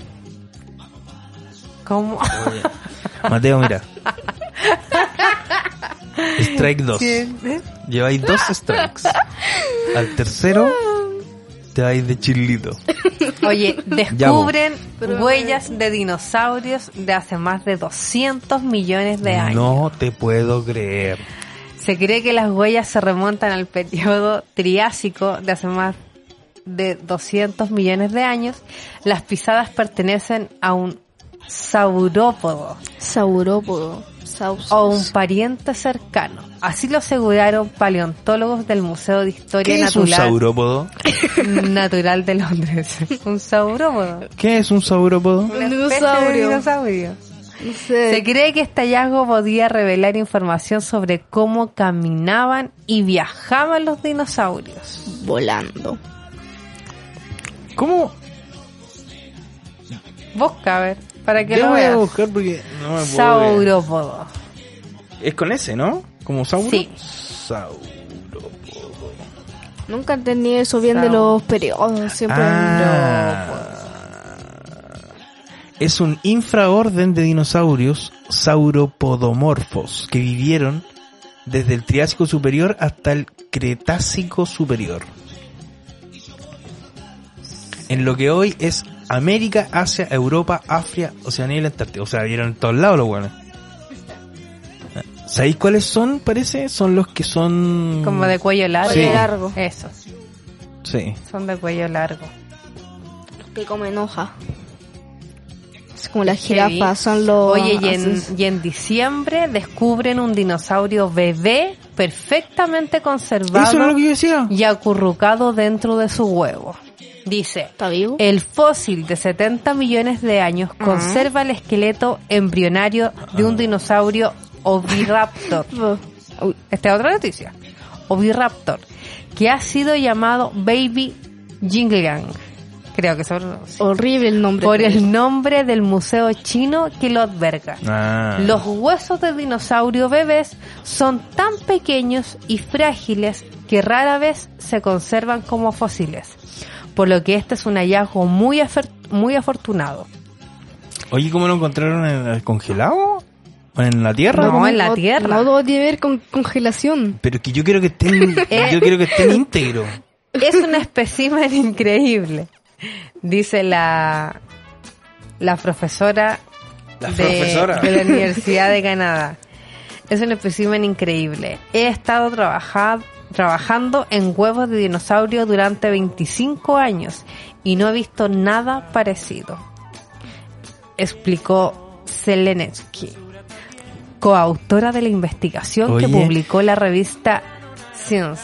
¿Cómo? Oye, Mateo, mira. <laughs> Strike 2. Lleváis dos strikes. Al tercero te vais de chilito. <laughs> Oye, descubren huellas de dinosaurios de hace más de 200 millones de años. No te puedo creer. Se cree que las huellas se remontan al periodo Triásico de hace más de 200 millones de años. Las pisadas pertenecen a un saurópodo. Saurópodo. Sauces. o un pariente cercano. Así lo aseguraron paleontólogos del Museo de Historia ¿Qué es un Natural, saurópodo? <laughs> Natural de Londres. <laughs> un saurópodo. ¿Qué es un saurópodo? Un dinosaurio. Se cree que este hallazgo podía revelar información sobre cómo caminaban y viajaban los dinosaurios. volando. ¿Cómo? Busca, a ver, para que lo voy a buscar porque no me puedo. Es con ese, ¿no? ¿Como sauro? Sí. Saurópodo. Nunca entendí eso bien de los periodos. Siempre. Ah. Es un infraorden de dinosaurios sauropodomorfos que vivieron desde el Triásico superior hasta el Cretácico superior. En lo que hoy es América, Asia, Europa, África, Oceanía y la Antártida. O sea, vieron en todos lados los buenos. ¿Sabéis cuáles son? Parece. Son los que son... Como de cuello largo. Sí. largo. Eso, Sí. son de cuello largo. Que comen hoja. Es como las jirafas, son los. Oye, y en, así- y en diciembre descubren un dinosaurio bebé perfectamente Eso conservado es lo que yo decía. y acurrucado dentro de su huevo. Dice, ¿Está vivo? el fósil de 70 millones de años conserva el esqueleto embrionario de un dinosaurio oviraptor. <laughs> Uy, Esta es otra noticia. Oviraptor, que ha sido llamado Baby Jinggang. Creo que pronuncia. horrible el nombre. Por el nombre del museo chino que lo alberga. Ah. Los huesos de dinosaurio bebés son tan pequeños y frágiles que rara vez se conservan como fósiles, por lo que este es un hallazgo muy, afer- muy afortunado. Oye, ¿cómo lo encontraron en el congelado? ¿O en la tierra? No, en la no- tierra. No todo tiene que ver con congelación. Pero que yo quiero que estén, Eh. yo quiero que estén íntegros. Es un espécimen <laughs> increíble, dice la, la profesora, La de, profesora. de la Universidad de Canadá. Es un espécimen increíble. He estado trabaja- trabajando en huevos de dinosaurio durante 25 años y no he visto nada parecido. Explicó Zelenetsky, coautora de la investigación que publicó la revista Science.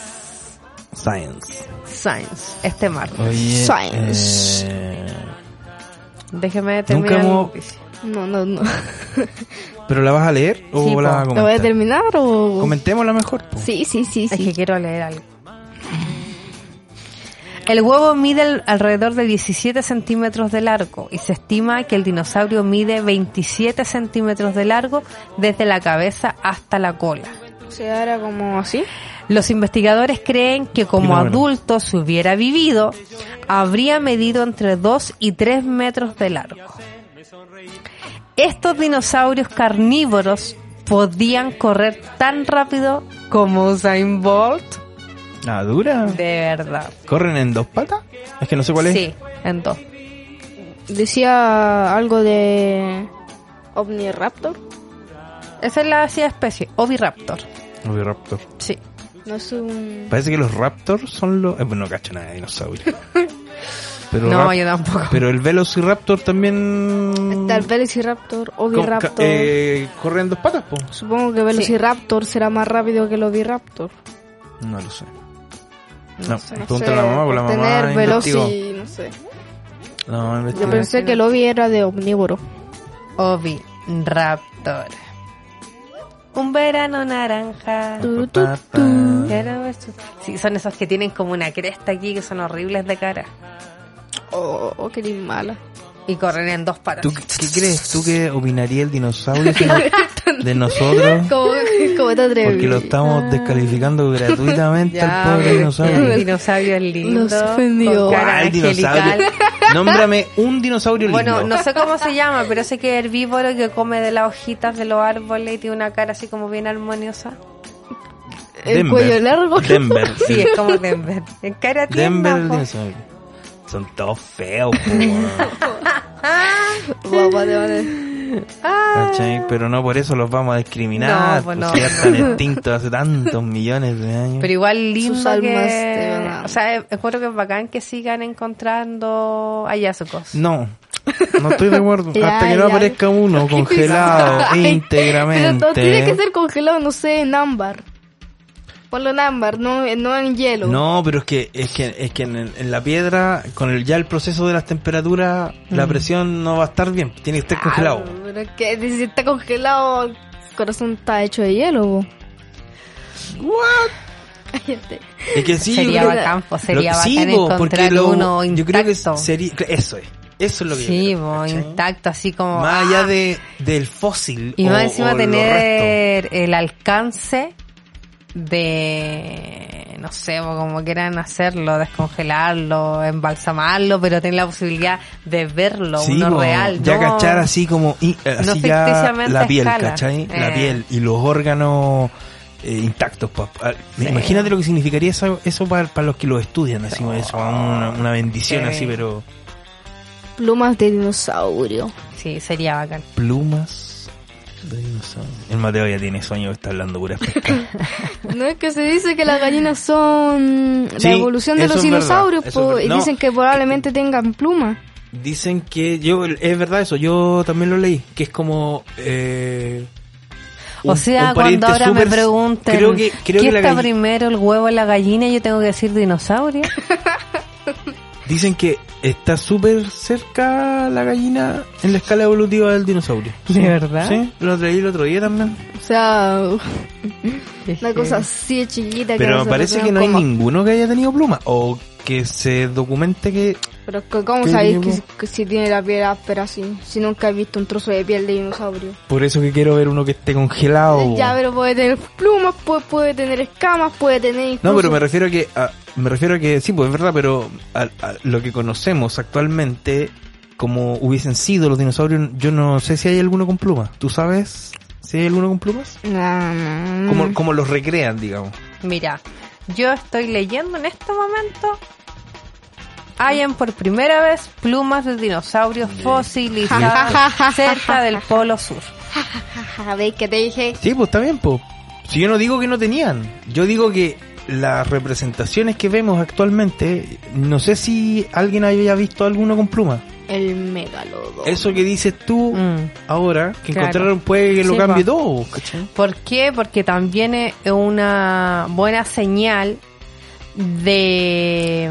Science. Science este martes. Oye, Science. eh, Déjeme terminar Nunca hemos-. No, no, no. <laughs> ¿pero la vas a leer o Sí, la po. vas a ¿Lo voy a comentar? terminar o...? Comentémosla mejor. po. Sí, sí, sí, Es que sí. quiero leer algo. El huevo mide al- alrededor de 17 centímetros de largo y se estima que el dinosaurio mide 27 centímetros de largo desde la cabeza hasta la cola. O sea, era como así. Los investigadores creen que como adulto si hubiera vivido, habría medido entre 2 y 3 metros de largo. Estos dinosaurios carnívoros podían correr tan rápido como Usain Bolt. Ah, dura. De verdad. ¿Corren en dos patas? Es que no sé cuál es. Sí, en dos. Decía algo de... Omniraptor. Esa es la así especie, Oviraptor. Oviraptor. Sí. No es un... Parece que los raptors son los... Eh, bueno, no cacho nada de dinosaurio. <laughs> Pero, No, yo tampoco. pero el velociraptor también... Está el Velociraptor. Oviraptor. Eh, ¿Corre en dos patas, po? Supongo que Velociraptor será más rápido que el Oviraptor. No lo sé. No, sé. pregúntale a la mamá, porque la por mamá tener. Veloci, no sé. No, Yo pensé que el Ovi era de omnívoro. Oviraptor. Un verano naranja. Tu, tu, tu. Sí, son esos que tienen como una cresta aquí que son horribles de cara. Oh, oh, qué mala. Y corren en dos patas. ¿Tú qué crees? ¿Tú qué opinaría el dinosaurio <laughs> si no- de nosotros? ¿Cómo, cómo te atreves? Porque lo estamos descalificando <laughs> gratuitamente Ya, al pobre dinosaurio. El dinosaurio es lindo. Los ofendió. con cara ¿Cuál dinosaurio? Nómbrame un dinosaurio lindo. Bueno, no sé cómo se llama, pero sé que es herbívoro que come de las hojitas de los árboles y tiene una cara así como bien armoniosa. El Denver. cuello largo. Denver. <laughs> Sí, es como Denver. En cara Denver el dinosaurio. Son todos feos. <laughs> Guapa, te van a- ¿Cachai? Pero no por eso los vamos a discriminar. No, pues pues no. si ya están <laughs> extintos hace tantos millones de años. Pero igual lindo Sus almas que... O sea, es- espero que es bacán que sigan encontrando hallazgos. No, No estoy de acuerdo. <laughs> Ya, Hasta que no ya. aparezca uno congelado íntegramente. Pero no tiene que ser congelado, no sé, en ámbar. Ponlo en ámbar, no, no en hielo. No, pero es que es que es que en, el- en la piedra con el ya el proceso de las temperaturas la presión no va a estar bien, tiene que estar Ah, congelado. pero es que si está congelado, el corazón está hecho de hielo. bo. Cállate. Es que sí, yo sería creo- bacán, pues, sería lo- bacán sí, encontrar lo- uno yo creo que intacto. sería eso es. Eso es lo que yo Sí, creo, ¿cachai? intacto, así como... Más ¡ah! allá de del fósil Y o- más encima o los restos. tener el alcance de, no sé, como quieran hacerlo, descongelarlo, embalsamarlo, pero tener la posibilidad de verlo, Sí, uno real. Ya no- cachar así como y- eh, no así ya la piel, escala. ¿cachai? La Eh. piel y los órganos eh, intactos. pa- pa- Sí. Imagínate lo que significaría eso, eso para, para los que lo estudian, así como eso, una, una bendición Sí. así, pero Plumas de dinosaurio. Sí, sería bacán. plumas. El Mateo ya tiene sueño, está hablando pura pesca. <laughs> No es que se dice que las gallinas son Sí, la evolución de los dinosaurios eso po, es y. No. dicen que probablemente tengan plumas. Dicen que yo, es verdad eso, yo también lo leí, que es como... Eh, O sea, cuando ahora me pregunten creo que, creo ¿qué que la está primero, el huevo o la gallina? Yo tengo que decir dinosaurio. Dicen que está súper cerca la gallina en la escala evolutiva del dinosaurio. <laughs> ¿De verdad? Sí, lo leí el otro día también. O sea, una cosa así de chiquita. que Pero no se parece que no hay como- ninguno que haya tenido pluma. O que se documente que... Pero que- ¿cómo ¿Qué sabéis que, que si tiene la piel áspera así? Si nunca he visto un trozo de piel de dinosaurio. Por eso que quiero ver uno que esté congelado. Ya, pero puede tener plumas, puede, puede tener escamas, puede tener No, pero me refiero a que... a- me refiero a que sí, pues es verdad, pero a, a lo que conocemos actualmente, como hubiesen sido los dinosaurios, yo no sé si hay alguno con plumas. ¿Tú sabes si hay alguno con plumas? No, no, no. Como, como los recrean, digamos. Mira, yo estoy leyendo en este momento. Hayan por primera vez plumas de dinosaurios fosilizadas <laughs> cerca del polo sur. <laughs> ¿Veis que te dije? Sí, pues está bien, pues. Si yo no digo que no tenían, yo digo que las representaciones que vemos actualmente, no sé si alguien haya visto alguno con pluma. El megalodo. Eso que dices tú Mm. ahora, que Claro. encontraron puede que lo Sí, cambie po. todo, ¿cachai? ¿Por qué? Porque también es una buena señal de,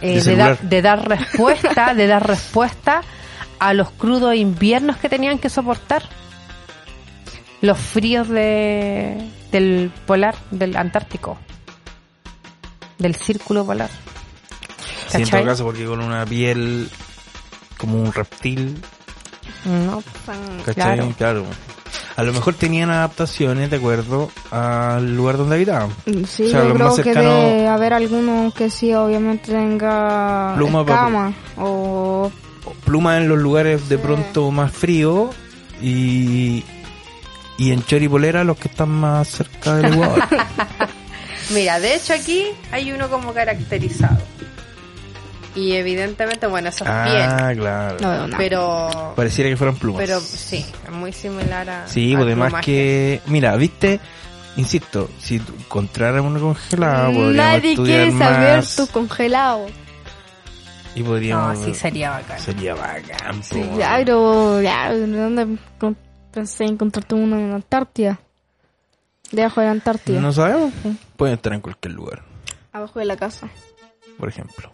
eh, De celular. de dar respuesta, <laughs> de dar respuesta a los crudos inviernos que tenían que soportar. Los fríos de, del polar, del Antártico, del círculo polar. Sí, en todo caso, porque con una piel como un reptil, No, ¿cachai? Claro. Claro. A lo mejor tenían adaptaciones de acuerdo al lugar donde habitaban. Sí, O sea, yo lo creo más que debe haber alguno que sí, obviamente tenga Pluma, escama o Plumas en los lugares de pronto más fríos y, y en choripolera los que están más cerca del Ecuador. <laughs> Mira, de hecho aquí hay uno como caracterizado. Y evidentemente, bueno, eso es ah, claro. no. Pero, Pareciera que fueran plumas. pero sí, es muy similar a. Sí, pues además que, mira, viste, insisto, si tú encontraras uno congelado, Nadie quiere saber más tu congelado. y podríamos... No, sí, sería bacán. Sería bacán, Sí, pero ya, ¿de dónde pensé encontrarte uno en Antártida? Debajo de la Antártida, No sabemos, pueden estar en cualquier lugar, abajo de la casa. por ejemplo.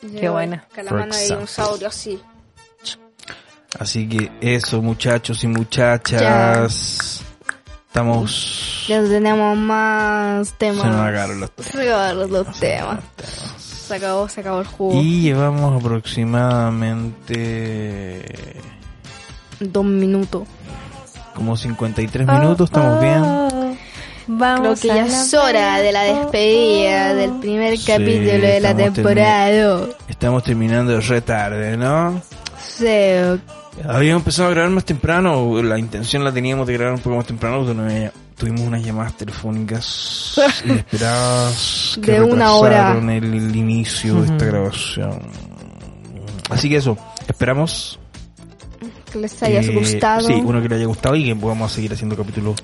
Qué buena. Calamana de example. dinosaurio así. Así que eso, muchachos y muchachas, estamos... Ya tenemos más temas. Se nos acabaron los temas. Se acabaron los temas. Se acabó, se acabó el jugo. Y llevamos aproximadamente Dos minutos. Como 53 minutos, estamos bien. Oh, Vamos Creo que ya es hora de la despedida del primer Sí, capítulo de la temporada. Estamos terminando re tarde, ¿no? Sí, Habíamos empezado a grabar más temprano, la intención la teníamos de grabar un poco más temprano, pero no- tuvimos unas llamadas telefónicas <laughs> inesperadas que De una hora. retrasaron el, el inicio de esta grabación. Así que eso, esperamos que les haya que- gustado. Sí, uno que le haya gustado y que podamos seguir haciendo capítulos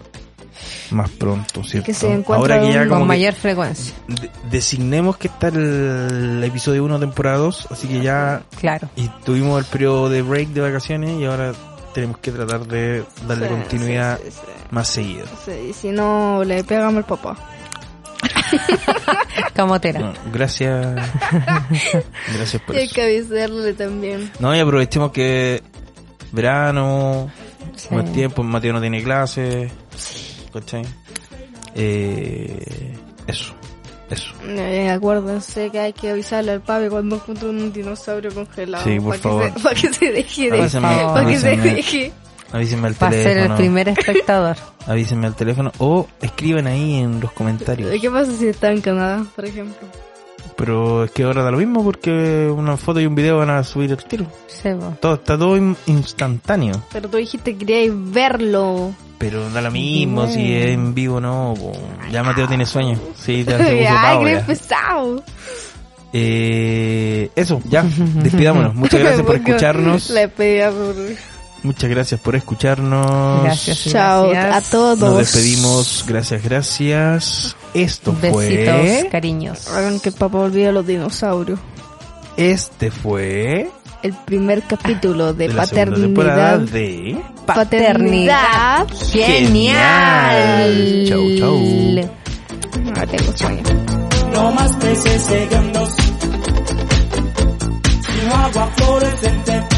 más pronto, ¿cierto? Que se Ahora que ya con como Con que mayor frecuencia. de- designemos que está el, el episodio 1 temporada 2, así que ya Claro. y tuvimos el periodo de break de vacaciones y ahora tenemos que tratar de darle Sí, continuidad sí, sí, sí. más seguido. Sí, si no, le pegamos al papá. <laughs> Camotera. No, gracias. <laughs> gracias por Y hay eso. que avisarle también. No, y aprovechemos que verano, Sí. más tiempo, Mateo no tiene clases. ¿Cachai? Eh, eso, eso. Eh, acuérdense que hay que avisarle al papi cuando encuentre un dinosaurio congelado. Sí, por para favor. Que se, para que se deje de... Avísenme. Para que se avísenme, deje. avísenme al Va a ser el teléfono. primer espectador. <laughs> Avísenme al teléfono o escriban ahí en los comentarios. ¿Qué pasa si está en Canadá, por ejemplo? Pero es que ahora da lo mismo porque una foto y un video van a subir el tiro. Todo, está todo in- instantáneo. Pero tú dijiste que queríais verlo. Pero da lo mismo si es en vivo o no. po. Ya Mateo tiene sueño. Sí, ya <laughs> se Ay, ya. pesado. Eh, eso, ya, <laughs> despidámonos. Muchas gracias <laughs> por escucharnos. Le pedía por... Muchas gracias por escucharnos. Gracias. Chao Gracias. a todos. Nos despedimos. Gracias, gracias. Esto Besitos, fue. cariños. Hagan que papá olvide a los dinosaurios. Este fue. El primer capítulo de, de paternidad. de. Paternidad. Genial. Chau, chau. Tengo sueño. No más peces segundos, sino agua fluorescente.